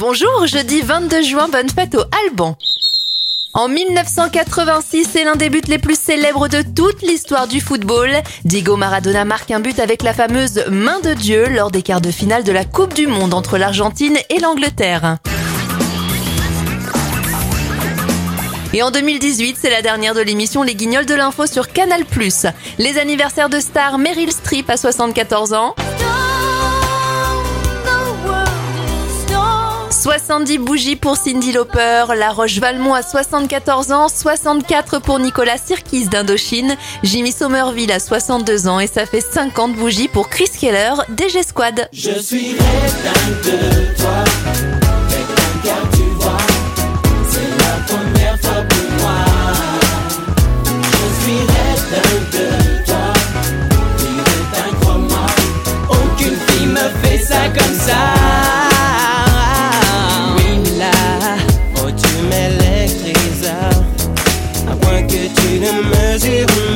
Bonjour, jeudi 22 juin, bonne fête au Alban. En 1986, c'est l'un des buts les plus célèbres de toute l'histoire du football. Diego Maradona marque un but avec la fameuse main de Dieu lors des quarts de finale de la Coupe du Monde entre l'Argentine et l'Angleterre. Et en 2018, c'est la dernière de l'émission Les Guignols de l'info sur Canal+. Les anniversaires de stars Meryl Streep à 74 ans. 70 bougies pour Cindy Lauper, La Roche-Valmont à 74 ans, 64 pour Nicolas Sirkis d'Indochine, Jimmy Somerville à 62 ans et ça fait 50 bougies pour Chris Keller DG Squad. Je suis de toi, c'est la première fois pour moi. Je suis de toi, aucune fille me fait ça comme ça. Waiting as you